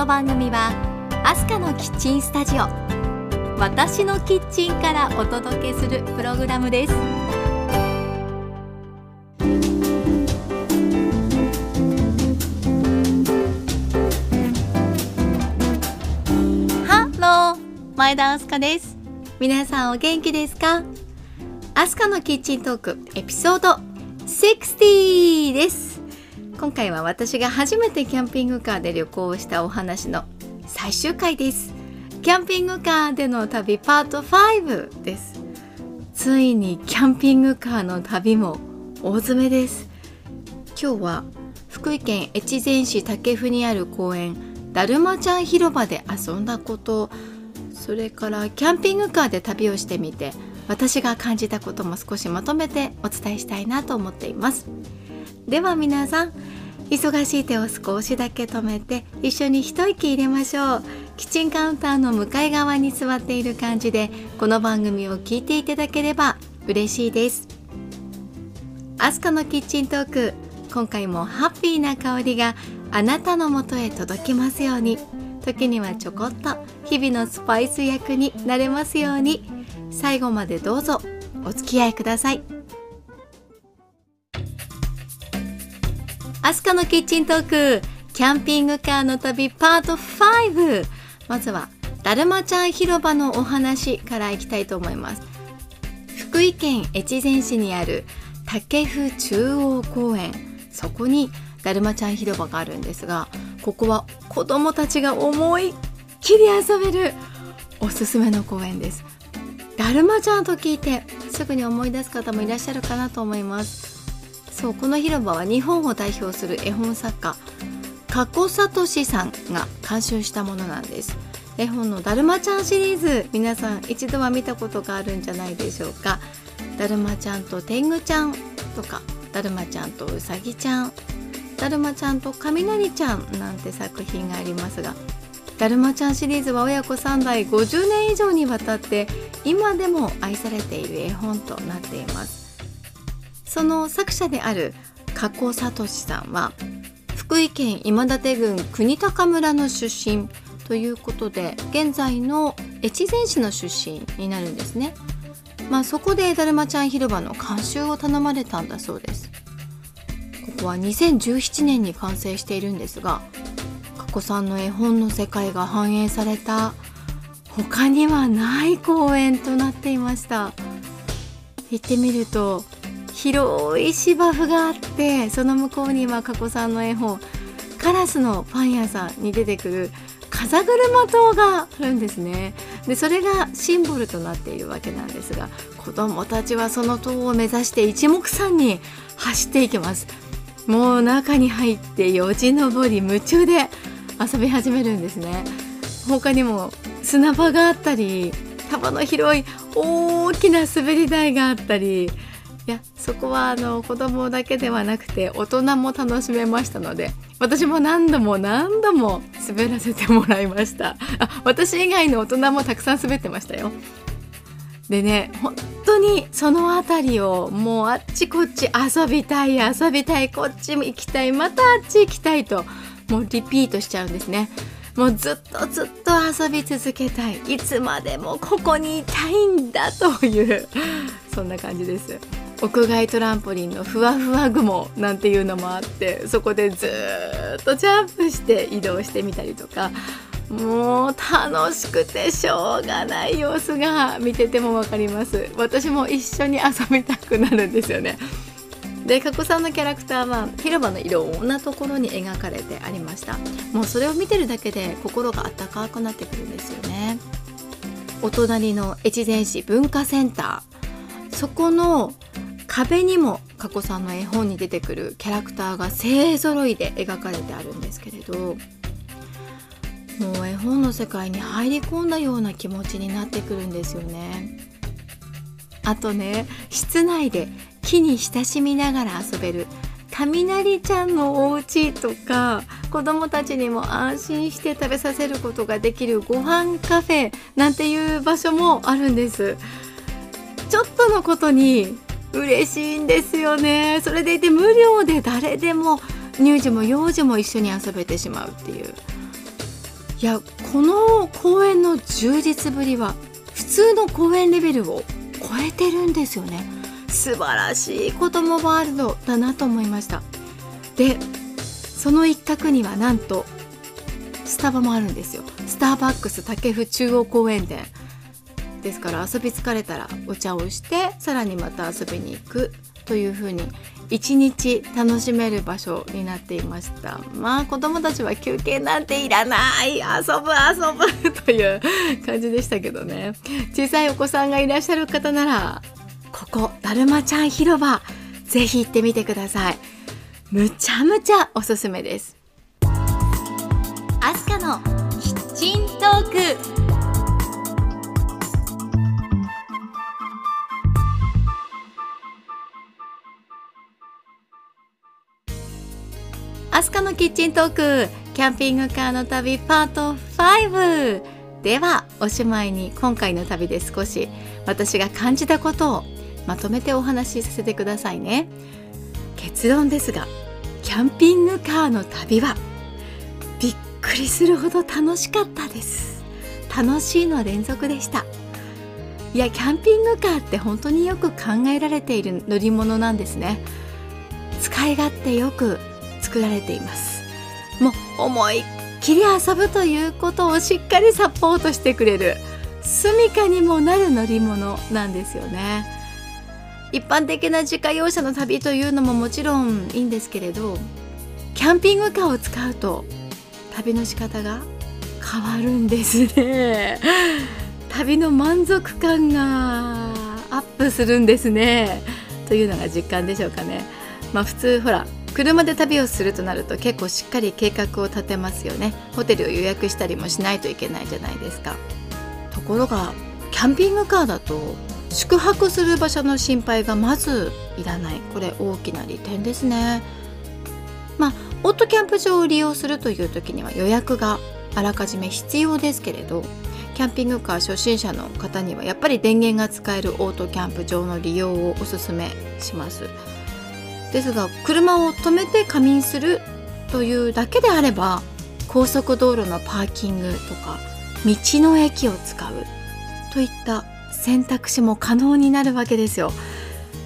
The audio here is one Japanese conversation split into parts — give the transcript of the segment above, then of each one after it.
この番組はアスカのキッチンスタジオ私のキッチンからお届けするプログラムです。ハロー前田アスカです。皆さんお元気ですか？アスカのキッチントークエピソード60です。今回は私が初めてキャンピングカーで旅行をしたお話の最終回です。キャンピングカーでの旅パート5です。ついにキャンピングカーの旅も大詰めです。今日は福井県越前市武生にある公園だるまちゃん広場で遊んだことそれからキャンピングカーで旅をしてみて私が感じたことも少しまとめてお伝えしたいなと思っています。では皆さん忙しい手を少しだけ止めて一緒に一息入れましょう。キッチンカウンターの向かい側に座っている感じでこの番組を聞いていただければ嬉しいです。アスカのキッチントーク今回もハッピーな香りがあなたのもとへ届きますように。時にはちょこっと日々のスパイス役になれますように。最後までどうぞお付き合いください。アスカのキッチントークキャンピングカーの旅パート5まずはだるまちゃん広場のお話からいきたいと思います。福井県越前市にある武生中央公園。そこにだるまちゃん広場があるんですがここは子供たちが思いっきり遊べるおすすめの公園です。だるまちゃんと聞いてすぐに思い出す方もいらっしゃるかなと思います。そうこの広場は日本を代表する絵本作家加古聡さんが監修したものなんです。絵本のだるまちゃんシリーズ皆さん一度は見たことがあるんじゃないでしょうか。だるまちゃんと天狗ちゃんとかだるまちゃんとうさぎちゃんだるまちゃんと雷ちゃんなんて作品がありますがだるまちゃんシリーズは親子3代50年以上にわたって今でも愛されている絵本となっています。その作者である加古聡さんは福井県今立郡国高村の出身ということで現在の越前市の出身になるんですね。まあそこでだるまちゃん広場の監修を頼まれたんだそうです。ここは2017年に完成しているんですが加古さんの絵本の世界が反映された他にはない公園となっていました。行ってみると広い芝生があってその向こうには加古さんの絵本カラスのパン屋さんに出てくる風車塔があるんですね。でそれがシンボルとなっているわけなんですが子どもたちはその塔を目指して一目散に走っていきます。もう中に入ってよじ登り夢中で遊び始めるんですね。他にも砂場があったり幅の広い大きな滑り台があったりいやそこはあの子供だけではなくて大人も楽しめましたので私も何度も何度も滑らせてもらいました。あ私以外の大人もたくさん滑ってましたよ。でね本当にその辺りをもうあっちこっち遊びたい遊びたいこっちも行きたいまたあっち行きたいともうリピートしちゃうんですね。もうずっとずっと遊び続けたい。いつまでもここにいたいんだというそんな感じです。屋外トランポリンのふわふわ雲なんていうのもあってそこでずっとジャンプして移動してみたりとかもう楽しくてしょうがない様子が見てても分かります。私も一緒に遊びたくなるんですよね。で加古さんのキャラクターは広場のいろんなところに描かれてありました。もうそれを見てるだけで心が温かくなってくるんですよね。お隣の越前市文化センター。そこの壁にも加古さんの絵本に出てくるキャラクターが勢ぞろいで描かれてあるんですけれどもう絵本の世界に入り込んだような気持ちになってくるんですよね。あとね室内で木に親しみながら遊べる雷ちゃんのお家とか子供たちにも安心して食べさせることができるご飯カフェなんていう場所もあるんです。ちょっとのことに嬉しいんですよね。それでいて無料で誰でも乳児も幼児も一緒に遊べてしまうっていう。いやこの公園の充実ぶりは普通の公園レベルを超えてるんですよね。素晴らしい子供ワールドだなと思いました。でその一角にはなんとスタバもあるんですよ。スターバックス竹府中央公園店。ですから遊び疲れたらお茶をしてさらにまた遊びに行くというふうに一日楽しめる場所になっていました。まあ子供たちは休憩なんていらない。遊ぶ遊ぶという感じでしたけどね。小さいお子さんがいらっしゃる方ならここだるまちゃん広場ぜひ行ってみてください。むちゃむちゃおすすめです。アスカのキッチントーク。アスカのキッチントークキャンピングカーの旅パート5ではおしまいに今回の旅で少し私が感じたことをまとめてお話しさせてくださいね。結論ですがキャンピングカーの旅はびっくりするほど楽しかったです。楽しいの連続でした。いやキャンピングカーって本当によく考えられている乗り物なんですね。使い勝手よく作られています。もう思いっきり遊ぶということをしっかりサポートしてくれる住処にもなる乗り物なんですよね。一般的な自家用車の旅というのももちろんいいんですけれどキャンピングカーを使うと旅の仕方が変わるんですね。旅の満足感がアップするんですね。というのが実感でしょうかね。まあ普通ほら車で旅をするとなると結構しっかり計画を立てますよね。ホテルを予約したりもしないといけないじゃないですか。ところがキャンピングカーだと宿泊する場所の心配がまずいらない。これ大きな利点ですね。まあオートキャンプ場を利用するという時には予約があらかじめ必要ですけれどキャンピングカー初心者の方にはやっぱり電源が使えるオートキャンプ場の利用をおすすめします。ですが車を止めて仮眠するというだけであれば高速道路のパーキングとか道の駅を使うといった選択肢も可能になるわけですよ。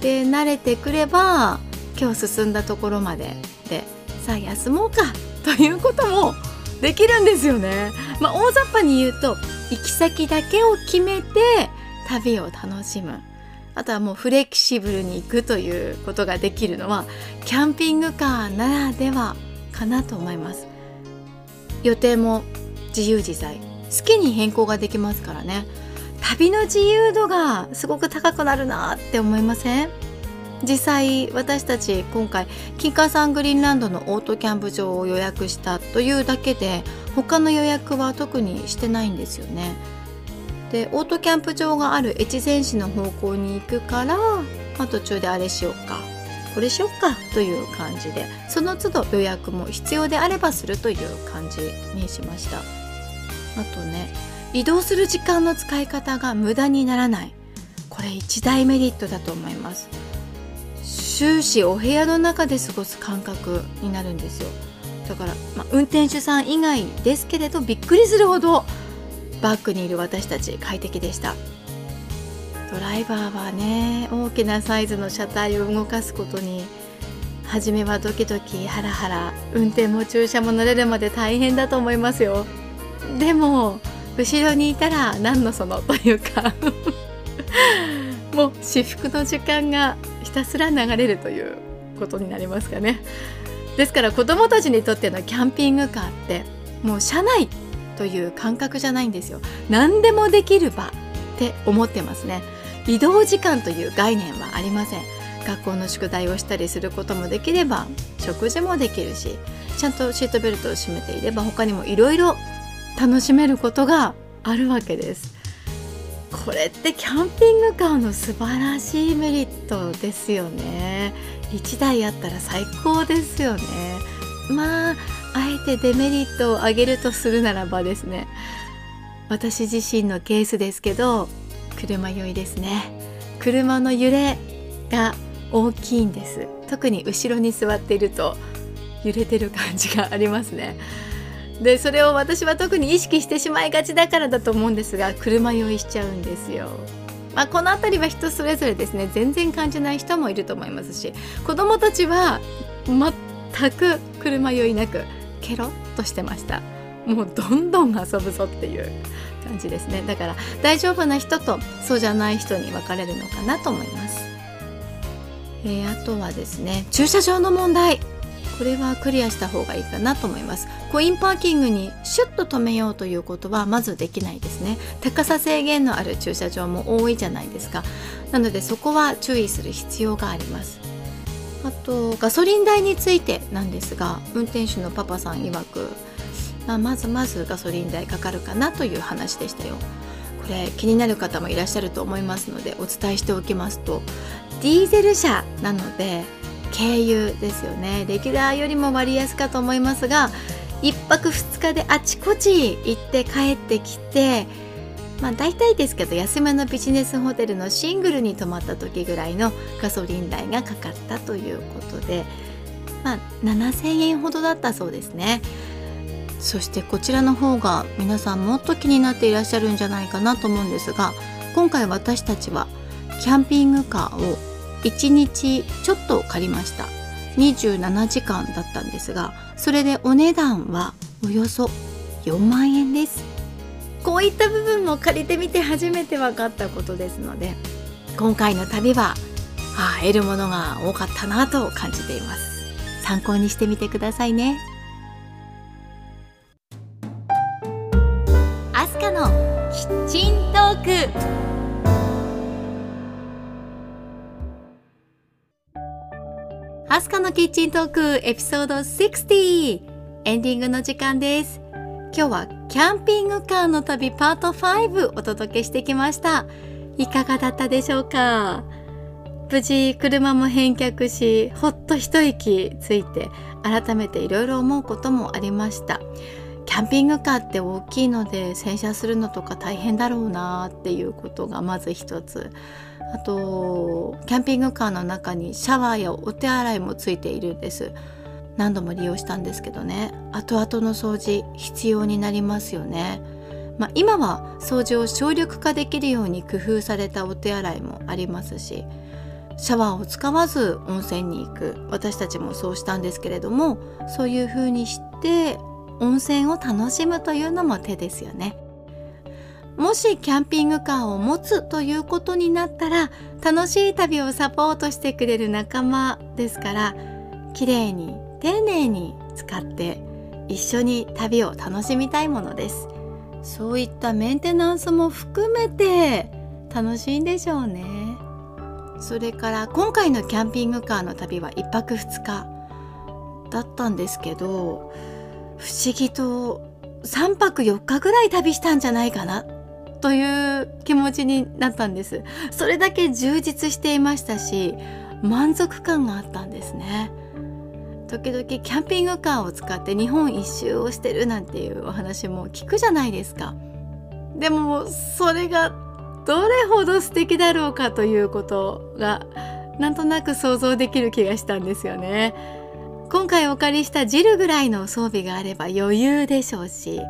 で慣れてくれば今日進んだところまででさあ休もうかということもできるんですよね。まあ、大雑把に言うと行き先だけを決めて旅を楽しむあとはもうフレキシブルに行くということができるのはキャンピングカーならではかなと思います。予定も自由自在。好きに変更ができますからね。旅の自由度がすごく高くなるなって思いません？実際私たち今回金華山グリーンランドのオートキャンプ場を予約したというだけで他の予約は特にしてないんですよね。でオートキャンプ場がある越前市の方向に行くから、まあ、途中であれしようか。これしよっかという感じで。その都度予約も必要であればするという感じにしました。あとね移動する時間の使い方が無駄にならない。これ一大メリットだと思います。終始お部屋の中で過ごす感覚になるんですよ。だから、まあ、運転手さん以外ですけれどびっくりするほどバックにいる私たち快適でした。ドライバーはね大きなサイズの車体を動かすことに初めはドキドキハラハラ運転も駐車も慣れるまで大変だと思いますよ。でも後ろにいたら何のそのというか。もう至福の時間がひたすら流れるということになりますかね。ですから子どもたちにとってのキャンピングカーってもう車内という感覚じゃないんですよ。何でもできる場って思ってますね。移動時間という概念はありません。学校の宿題をしたりすることもできれば食事もできるしちゃんとシートベルトを締めていれば他にもいろいろ楽しめることがあるわけです。これってキャンピングカーの素晴らしいメリットですよね。1台あったら最高ですよね。まああえてデメリットを挙げるとするならばですね私自身のケースですけど車酔いですね。車の揺れが大きいんです。特に後ろに座っていると揺れてる感じがありますね。でそれを私は特に意識してしまいがちだからだと思うんですが車酔いしちゃうんですよ。まあ、この辺りは人それぞれですね。全然感じない人もいると思いますし子どもたちは全く車酔いなくケロッとしてました。もうどんどん遊ぶぞっていう感じですね。だから大丈夫な人とそうじゃない人に分かれるのかなと思います、えー、あとはですね駐車場の問題。これはクリアした方がいいかなと思います。コインパーキングにシュッと止めようということはまずできないですね。高さ制限のある駐車場も多いじゃないですか。なのでそこは注意する必要があります。あとガソリン代についてなんですが運転手のパパさん曰く、まあ、まずまずガソリン代かかるかなという話でしたよ。これ気になる方もいらっしゃると思いますのでお伝えしておきますとディーゼル車なので軽油ですよね。レギュラーよりも割安かと思いますが1泊2日であちこち行って帰ってきてまあ大体ですけど安めのビジネスホテルのシングルに泊まった時ぐらいのガソリン代がかかったということでまあ7000円ほどだったそうですね。そしてこちらの方が皆さんもっと気になっていらっしゃるんじゃないかなと思うんですが今回私たちはキャンピングカーを1日ちょっと借りました。27時間だったんですがそれでお値段はおよそ4万円です。こういった部分も借りてみて初めて分かったことですので今回の旅はあ得るものが多かったなと感じています。参考にしてみてくださいね。アスカのキッチントーク。アスカのキッチントークエピソード60エンディングの時間です。今日はキャンピングカーの旅パート5お届けしてきました。いかがだったでしょうか？無事車も返却しほっと一息ついて改めていろいろ思うこともありました。キャンピングカーって大きいので洗車するのとか大変だろうなっていうことがまず一つ。あとキャンピングカーの中にシャワーやお手洗いもついているんです。何度も利用したんですけどね。後々の掃除必要になりますよね、まあ、今は掃除を省力化できるように工夫されたお手洗いもありますしシャワーを使わず温泉に行く。私たちもそうしたんですけれどもそういう風にして温泉を楽しむというのも手ですよね。もしキャンピングカーを持つということになったら楽しい旅をサポートしてくれる仲間ですから綺麗に丁寧に使って一緒に旅を楽しみたいものです。そういったメンテナンスも含めて楽しいんでしょうね。それから今回のキャンピングカーの旅は1泊2日だったんですけど不思議と3泊4日ぐらい旅したんじゃないかなという気持ちになったんです。それだけ充実していましたし満足感があったんですね。時々キャンピングカーを使って日本一周をしてるなんていうお話も聞くじゃないですか。でもそれがどれほど素敵だろうかということがなんとなく想像できる気がしたんですよね。今回お借りしたジルぐらいの装備があれば余裕でしょうし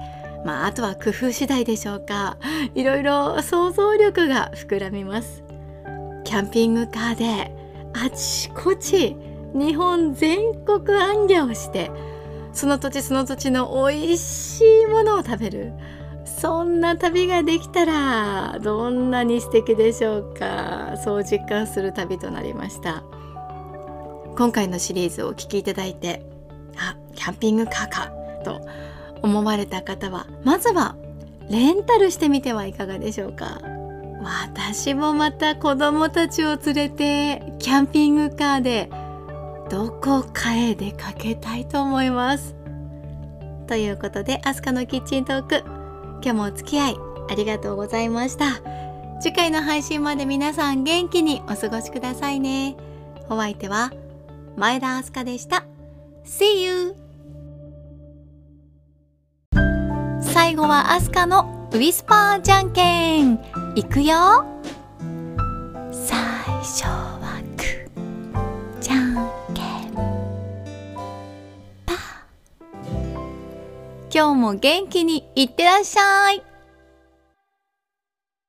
まあ、あとは工夫次第でしょうか。いろいろ想像力が膨らみます。キャンピングカーであちこち日本全国行脚してその土地その土地の美味しいものを食べる。そんな旅ができたらどんなに素敵でしょうか。そう実感する旅となりました。今回のシリーズをお聴きいただいてあキャンピングカーかと思われた方はまずはレンタルしてみてはいかがでしょうか。私もまた子供たちを連れてキャンピングカーでどこかへ出かけたいと思います。ということでアスカのキッチントーク今日もお付き合いありがとうございました。次回の配信まで皆さん元気にお過ごしくださいね。お相手は前田明日香でした。See you! 最後はアスカのウィスパーじゃんけん。いくよ。最初。今日も元気にいってらっしゃい。